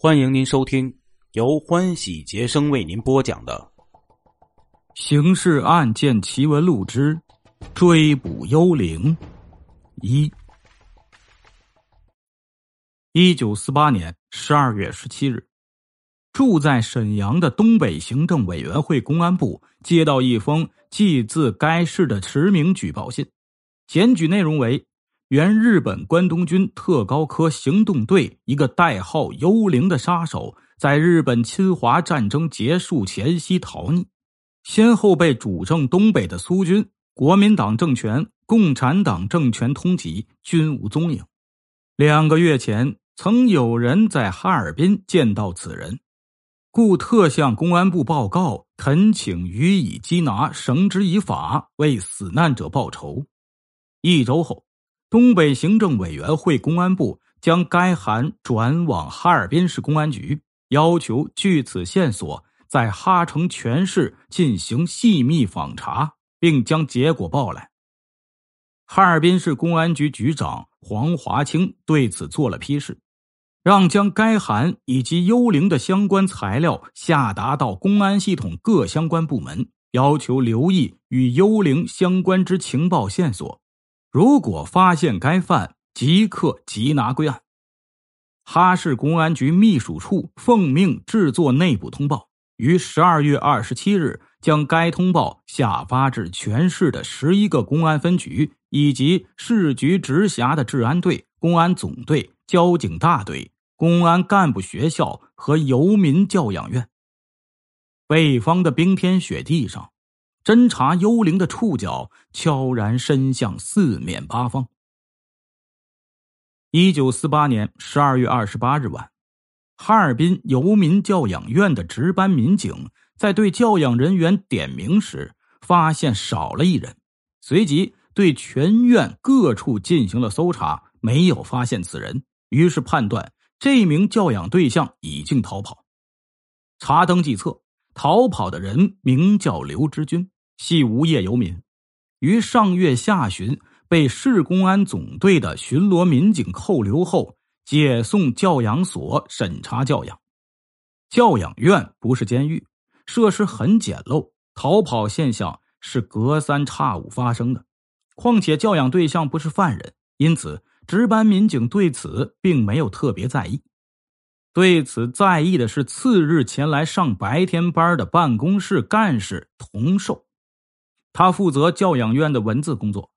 欢迎您收听由欢喜杰生为您播讲的《刑事案件奇闻录之追捕幽灵》一。一九四八年十二月十七日，住在沈阳的东北行政委员会公安部接到一封寄自该市的实名举报信，检举内容为。原日本关东军特高科行动队一个代号“幽灵”的杀手，在日本侵华战争结束前夕逃匿，先后被主政东北的苏军、国民党政权、共产党政权通缉，均无踪影。两个月前，曾有人在哈尔滨见到此人，故特向公安部报告，恳请予以缉拿，绳之以法，为死难者报仇。一周后。东北行政委员会公安部将该函转往哈尔滨市公安局，要求据此线索在哈城全市进行细密访查，并将结果报来。哈尔滨市公安局局长黄华清对此做了批示，让将该函以及幽灵的相关材料下达到公安系统各相关部门，要求留意与幽灵相关之情报线索。如果发现该犯，即刻缉拿归案。哈市公安局秘书处奉命制作内部通报，于十二月二十七日将该通报下发至全市的十一个公安分局以及市局直辖的治安队、公安总队、交警大队、公安干部学校和游民教养院。北方的冰天雪地上。侦查幽灵的触角悄然伸向四面八方。一九四八年十二月二十八日晚，哈尔滨游民教养院的值班民警在对教养人员点名时，发现少了一人，随即对全院各处进行了搜查，没有发现此人，于是判断这名教养对象已经逃跑。查登记册，逃跑的人名叫刘之军。系无业游民，于上月下旬被市公安总队的巡逻民警扣留后，解送教养所审查教养。教养院不是监狱，设施很简陋，逃跑现象是隔三差五发生的。况且教养对象不是犯人，因此值班民警对此并没有特别在意。对此在意的是次日前来上白天班的办公室干事童寿。他负责教养院的文字工作。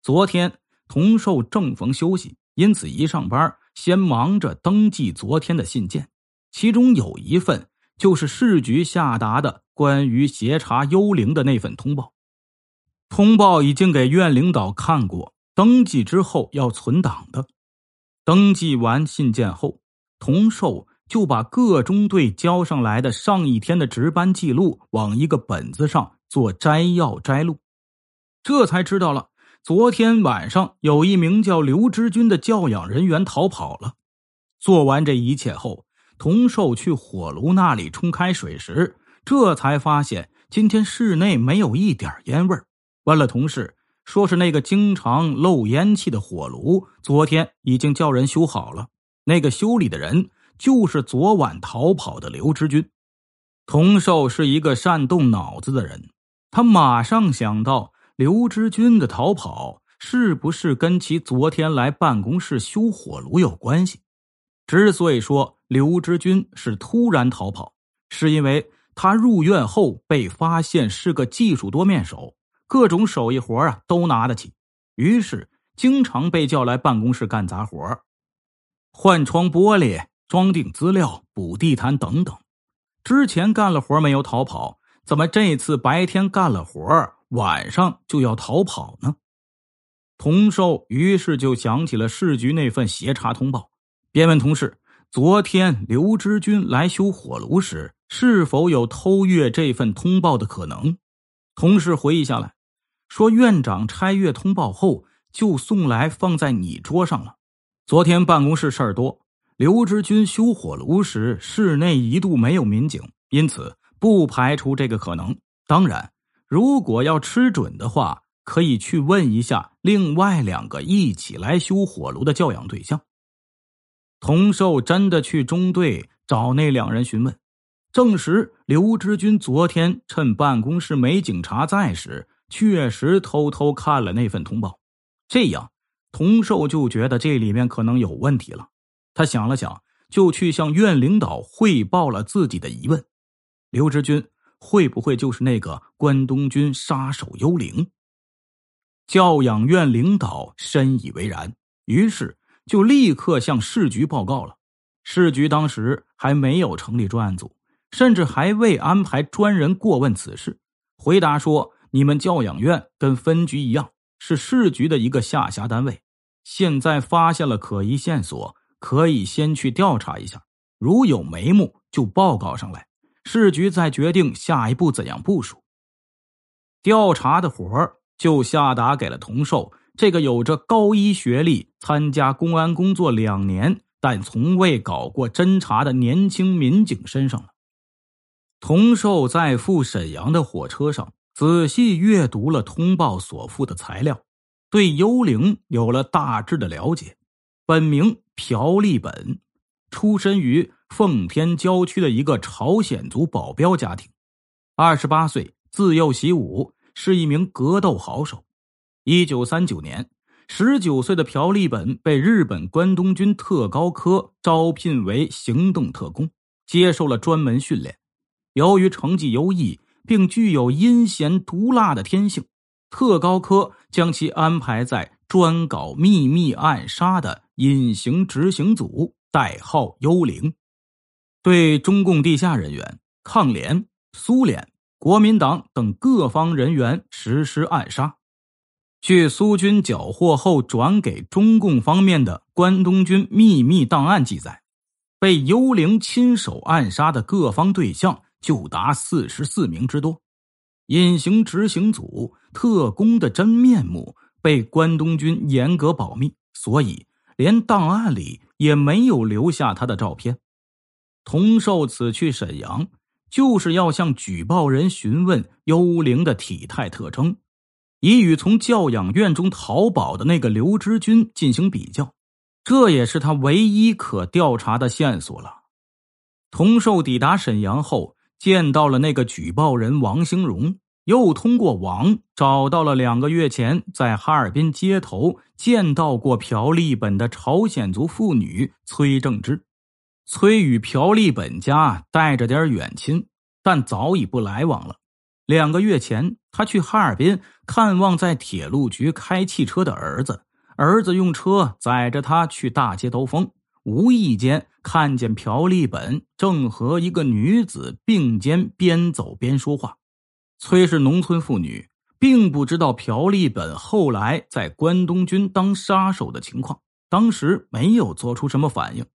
昨天童寿正逢休息，因此一上班先忙着登记昨天的信件，其中有一份就是市局下达的关于协查幽灵的那份通报。通报已经给院领导看过，登记之后要存档的。登记完信件后，童寿就把各中队交上来的上一天的值班记录往一个本子上。做摘要摘录，这才知道了。昨天晚上有一名叫刘之军的教养人员逃跑了。做完这一切后，童寿去火炉那里冲开水时，这才发现今天室内没有一点烟味问了同事，说是那个经常漏烟气的火炉，昨天已经叫人修好了。那个修理的人就是昨晚逃跑的刘之军。童寿是一个善动脑子的人。他马上想到刘知军的逃跑是不是跟其昨天来办公室修火炉有关系？之所以说刘知军是突然逃跑，是因为他入院后被发现是个技术多面手，各种手艺活啊都拿得起，于是经常被叫来办公室干杂活，换窗玻璃、装订资料、补地毯等等。之前干了活没有逃跑。怎么这次白天干了活晚上就要逃跑呢？童寿于是就想起了市局那份协查通报，便问同事：昨天刘知军来修火炉时，是否有偷阅这份通报的可能？同事回忆下来，说院长拆阅通报后就送来放在你桌上了。昨天办公室事儿多，刘知军修火炉时室内一度没有民警，因此。不排除这个可能。当然，如果要吃准的话，可以去问一下另外两个一起来修火炉的教养对象。童寿真的去中队找那两人询问，证实刘知军昨天趁办公室没警察在时，确实偷偷看了那份通报。这样，童寿就觉得这里面可能有问题了。他想了想，就去向院领导汇报了自己的疑问：刘知军会不会就是那个关东军杀手幽灵？教养院领导深以为然，于是就立刻向市局报告了。市局当时还没有成立专案组，甚至还未安排专人过问此事。回答说：“你们教养院跟分局一样，是市局的一个下辖单位。现在发现了可疑线索。”可以先去调查一下，如有眉目就报告上来，市局再决定下一步怎样部署。调查的活儿就下达给了童寿这个有着高一学历、参加公安工作两年但从未搞过侦查的年轻民警身上了。童寿在赴沈阳的火车上，仔细阅读了通报所附的材料，对幽灵有了大致的了解。本名。朴立本，出身于奉天郊区的一个朝鲜族保镖家庭。二十八岁，自幼习武，是一名格斗好手。一九三九年，十九岁的朴立本被日本关东军特高科招聘为行动特工，接受了专门训练。由于成绩优异，并具有阴险毒辣的天性，特高科将其安排在专搞秘密暗杀的。隐形执行组代号“幽灵”，对中共地下人员、抗联、苏联、国民党等各方人员实施暗杀。据苏军缴获后转给中共方面的关东军秘密档案记载，被幽灵亲手暗杀的各方对象就达四十四名之多。隐形执行组特工的真面目被关东军严格保密，所以。连档案里也没有留下他的照片。童寿此去沈阳，就是要向举报人询问幽灵的体态特征，以与从教养院中逃跑的那个刘知军进行比较。这也是他唯一可调查的线索了。童寿抵达沈阳后，见到了那个举报人王兴荣。又通过网找到了两个月前在哈尔滨街头见到过朴立本的朝鲜族妇女崔正之。崔与朴立本家带着点远亲，但早已不来往了。两个月前，他去哈尔滨看望在铁路局开汽车的儿子，儿子用车载着他去大街兜风，无意间看见朴立本正和一个女子并肩边走边说话。崔是农村妇女，并不知道朴立本后来在关东军当杀手的情况，当时没有做出什么反应。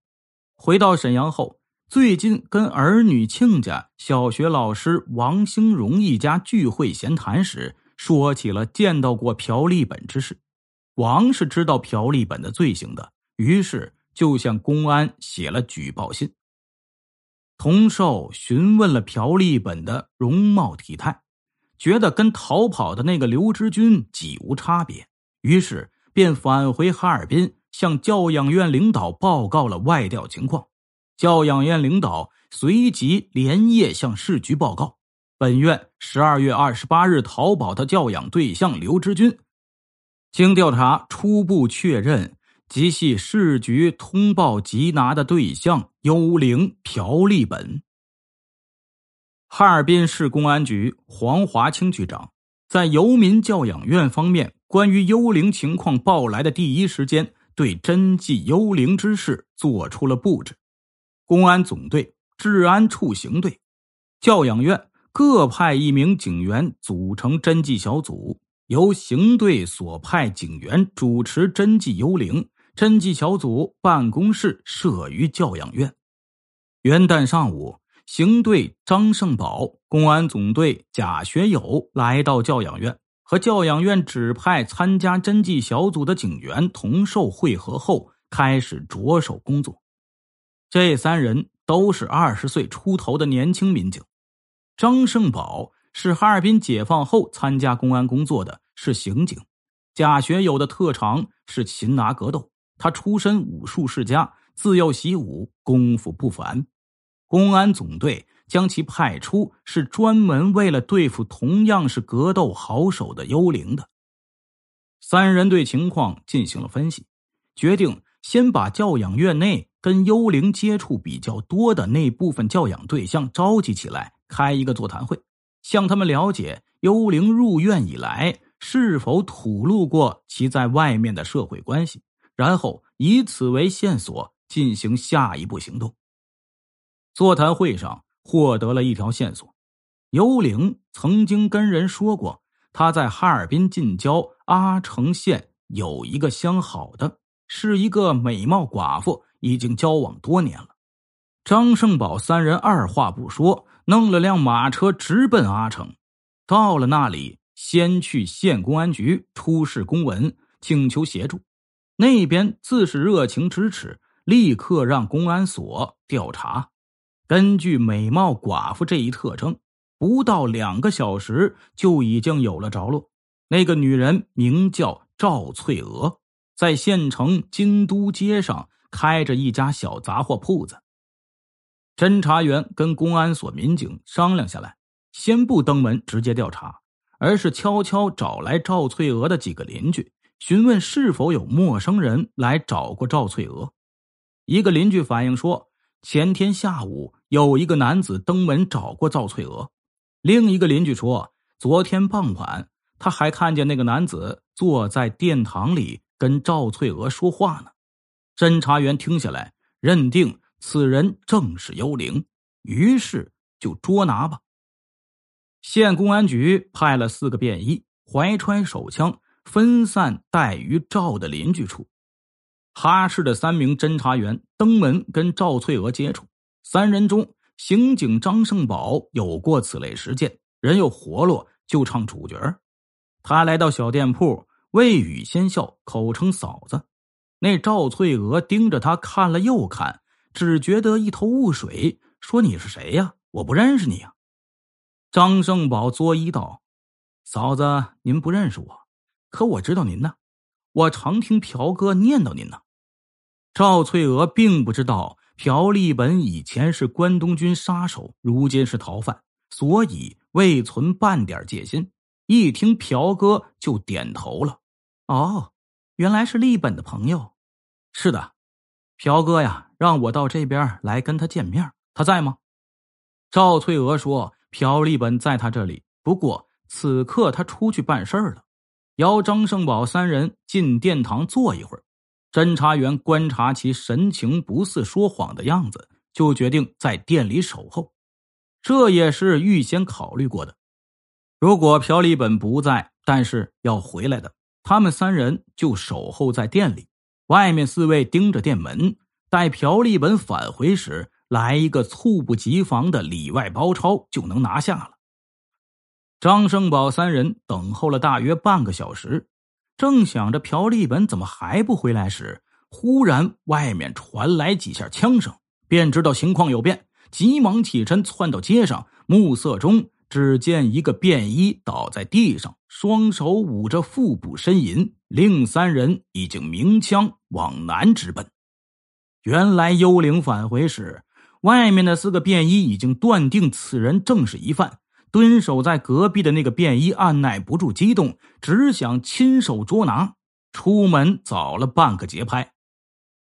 回到沈阳后，最近跟儿女亲家、小学老师王兴荣一家聚会闲谈时，说起了见到过朴立本之事。王是知道朴立本的罪行的，于是就向公安写了举报信。童寿询问了朴立本的容貌体态。觉得跟逃跑的那个刘之军几无差别，于是便返回哈尔滨，向教养院领导报告了外调情况。教养院领导随即连夜向市局报告，本院十二月二十八日逃跑的教养对象刘知军，经调查初步确认，即系市局通报缉拿的对象幽灵朴立本。哈尔滨市公安局黄华清局长在游民教养院方面关于幽灵情况报来的第一时间，对侦缉幽灵之事做出了布置。公安总队、治安处刑队、教养院各派一名警员组成侦缉小组，由刑队所派警员主持侦缉幽灵。侦缉小组办公室设于教养院。元旦上午。刑队张胜宝、公安总队贾学友来到教养院，和教养院指派参加侦缉小组的警员同受会合后，开始着手工作。这三人都是二十岁出头的年轻民警。张胜宝是哈尔滨解放后参加公安工作的，是刑警。贾学友的特长是擒拿格斗，他出身武术世家，自幼习武，功夫不凡。公安总队将其派出，是专门为了对付同样是格斗好手的幽灵的。三人对情况进行了分析，决定先把教养院内跟幽灵接触比较多的那部分教养对象召集起来，开一个座谈会，向他们了解幽灵入院以来是否吐露过其在外面的社会关系，然后以此为线索进行下一步行动。座谈会上获得了一条线索：幽灵曾经跟人说过，他在哈尔滨近郊阿城县有一个相好的，是一个美貌寡妇，已经交往多年了。张胜宝三人二话不说，弄了辆马车直奔阿城。到了那里，先去县公安局出示公文，请求协助。那边自是热情支持，立刻让公安所调查。根据美貌寡妇这一特征，不到两个小时就已经有了着落。那个女人名叫赵翠娥，在县城京都街上开着一家小杂货铺子。侦查员跟公安所民警商量下来，先不登门直接调查，而是悄悄找来赵翠娥的几个邻居，询问是否有陌生人来找过赵翠娥。一个邻居反映说。前天下午，有一个男子登门找过赵翠娥。另一个邻居说，昨天傍晚，他还看见那个男子坐在殿堂里跟赵翠娥说话呢。侦查员听下来，认定此人正是幽灵，于是就捉拿吧。县公安局派了四个便衣，怀揣手枪，分散待于赵的邻居处。哈市的三名侦查员登门跟赵翠娥接触，三人中，刑警张胜宝有过此类实践，人又活络，就唱主角。他来到小店铺，未语先笑，口称嫂子。那赵翠娥盯着他看了又看，只觉得一头雾水，说：“你是谁呀？我不认识你呀。”张胜宝作揖道：“嫂子，您不认识我，可我知道您呢。我常听朴哥念叨您呢。”赵翠娥并不知道朴立本以前是关东军杀手，如今是逃犯，所以未存半点戒心。一听朴哥就点头了。哦，原来是立本的朋友。是的，朴哥呀，让我到这边来跟他见面，他在吗？赵翠娥说：“朴立本在他这里，不过此刻他出去办事了。”邀张胜宝三人进殿堂坐一会儿。侦查员观察其神情不似说谎的样子，就决定在店里守候。这也是预先考虑过的。如果朴立本不在，但是要回来的，他们三人就守候在店里，外面四位盯着店门，待朴立本返回时，来一个猝不及防的里外包抄，就能拿下了。张胜宝三人等候了大约半个小时。正想着朴立本怎么还不回来时，忽然外面传来几下枪声，便知道情况有变，急忙起身窜到街上。暮色中，只见一个便衣倒在地上，双手捂着腹部呻吟，另三人已经鸣枪往南直奔。原来幽灵返回时，外面的四个便衣已经断定此人正是疑犯。蹲守在隔壁的那个便衣按耐不住激动，只想亲手捉拿。出门早了半个节拍。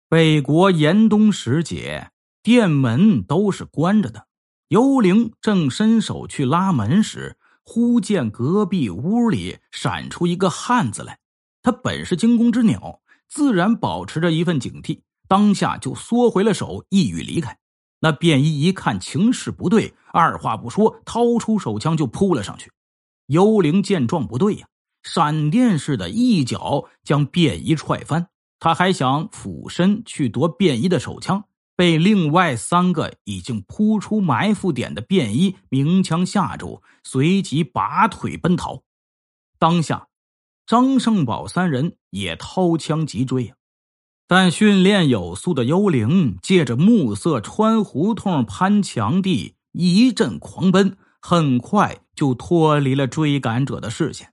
北国严冬时节，店门都是关着的。幽灵正伸手去拉门时，忽见隔壁屋里闪出一个汉子来。他本是惊弓之鸟，自然保持着一份警惕，当下就缩回了手，一语离开。那便衣一看情势不对，二话不说，掏出手枪就扑了上去。幽灵见状不对呀，闪电似的一脚将便衣踹翻。他还想俯身去夺便衣的手枪，被另外三个已经扑出埋伏点的便衣鸣枪吓住，随即拔腿奔逃。当下，张胜宝三人也掏枪急追呀。但训练有素的幽灵借着暮色穿胡同、攀墙地，一阵狂奔，很快就脱离了追赶者的视线。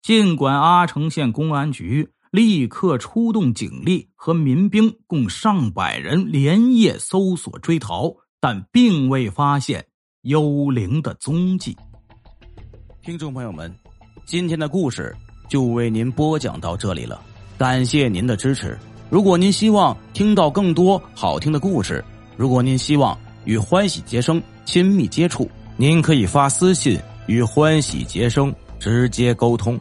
尽管阿城县公安局立刻出动警力和民兵共上百人连夜搜索追逃，但并未发现幽灵的踪迹。听众朋友们，今天的故事就为您播讲到这里了，感谢您的支持。如果您希望听到更多好听的故事，如果您希望与欢喜杰生亲密接触，您可以发私信与欢喜杰生直接沟通。